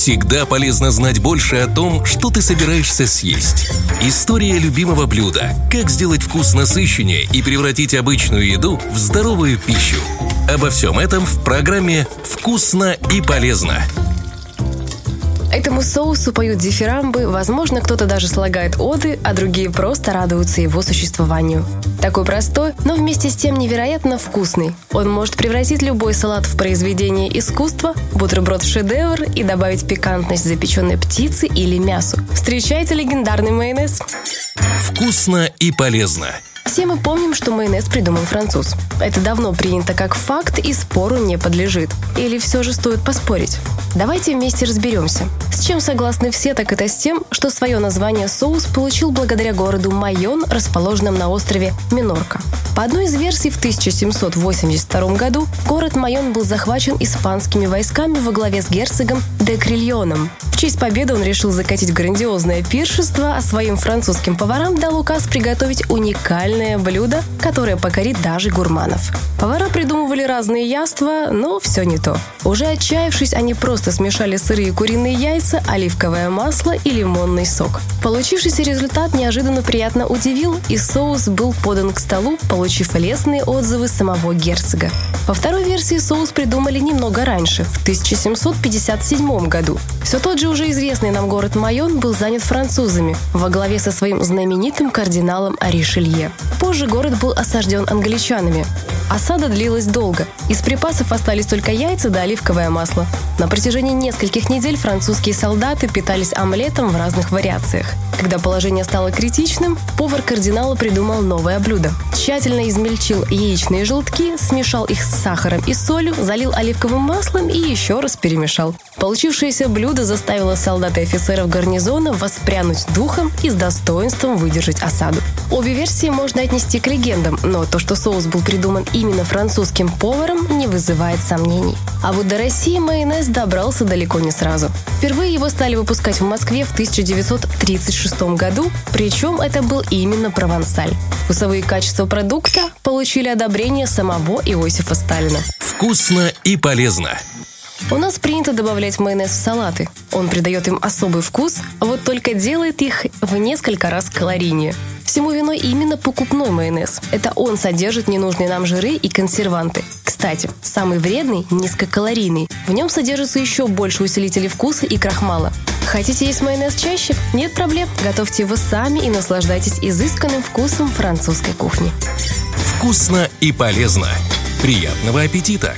Всегда полезно знать больше о том, что ты собираешься съесть. История любимого блюда. Как сделать вкус насыщеннее и превратить обычную еду в здоровую пищу. Обо всем этом в программе «Вкусно и полезно». Этому соусу поют дифирамбы, возможно, кто-то даже слагает оды, а другие просто радуются его существованию. Такой простой, но вместе с тем невероятно вкусный. Он может превратить любой салат в произведение искусства, бутерброд в шедевр и добавить пикантность запеченной птицы или мясу. Встречайте легендарный майонез. Вкусно и полезно. Все мы помним, что майонез придумал француз. Это давно принято как факт и спору не подлежит. Или все же стоит поспорить? Давайте вместе разберемся. С чем согласны все, так это с тем, что свое название соус получил благодаря городу Майон, расположенном на острове Минорка. По одной из версий, в 1782 году город Майон был захвачен испанскими войсками во главе с герцогом де Крильоном. Честь победы он решил закатить грандиозное пиршество, а своим французским поварам дал указ приготовить уникальное блюдо, которое покорит даже гурманов. Повара придумывали разные яства, но все не то. Уже отчаявшись, они просто смешали сырые куриные яйца, оливковое масло и лимонный сок. Получившийся результат неожиданно приятно удивил, и соус был подан к столу, получив лестные отзывы самого герцога. Во второй версии соус придумали немного раньше, в 1757 году. Все тот же уже известный нам город Майон был занят французами во главе со своим знаменитым кардиналом Аришелье. Позже город был осажден англичанами. Осада длилась долго. Из припасов остались только яйца да оливковое масло. На протяжении нескольких недель французские солдаты питались омлетом в разных вариациях. Когда положение стало критичным, повар кардинала придумал новое блюдо. Тщательно измельчил яичные желтки, смешал их с сахаром и солью, залил оливковым маслом и еще раз перемешал. Получившееся блюдо заставило солдат и офицеров гарнизона воспрянуть духом и с достоинством выдержать осаду. Обе версии можно отнести к легендам, но то, что соус был придуман именно французским поваром, не вызывает сомнений. А вот до России майонез добрался далеко не сразу. Впервые его стали выпускать в Москве в 1936 году, причем это был именно провансаль. Вкусовые качества продукта получили одобрение самого Иосифа Сталина. Вкусно и полезно. У нас принято добавлять майонез в салаты. Он придает им особый вкус, вот только делает их в несколько раз калорийнее. Всему виной именно покупной майонез. Это он содержит ненужные нам жиры и консерванты. Кстати, самый вредный – низкокалорийный. В нем содержится еще больше усилителей вкуса и крахмала. Хотите есть майонез чаще? Нет проблем. Готовьте его сами и наслаждайтесь изысканным вкусом французской кухни. Вкусно и полезно. Приятного аппетита!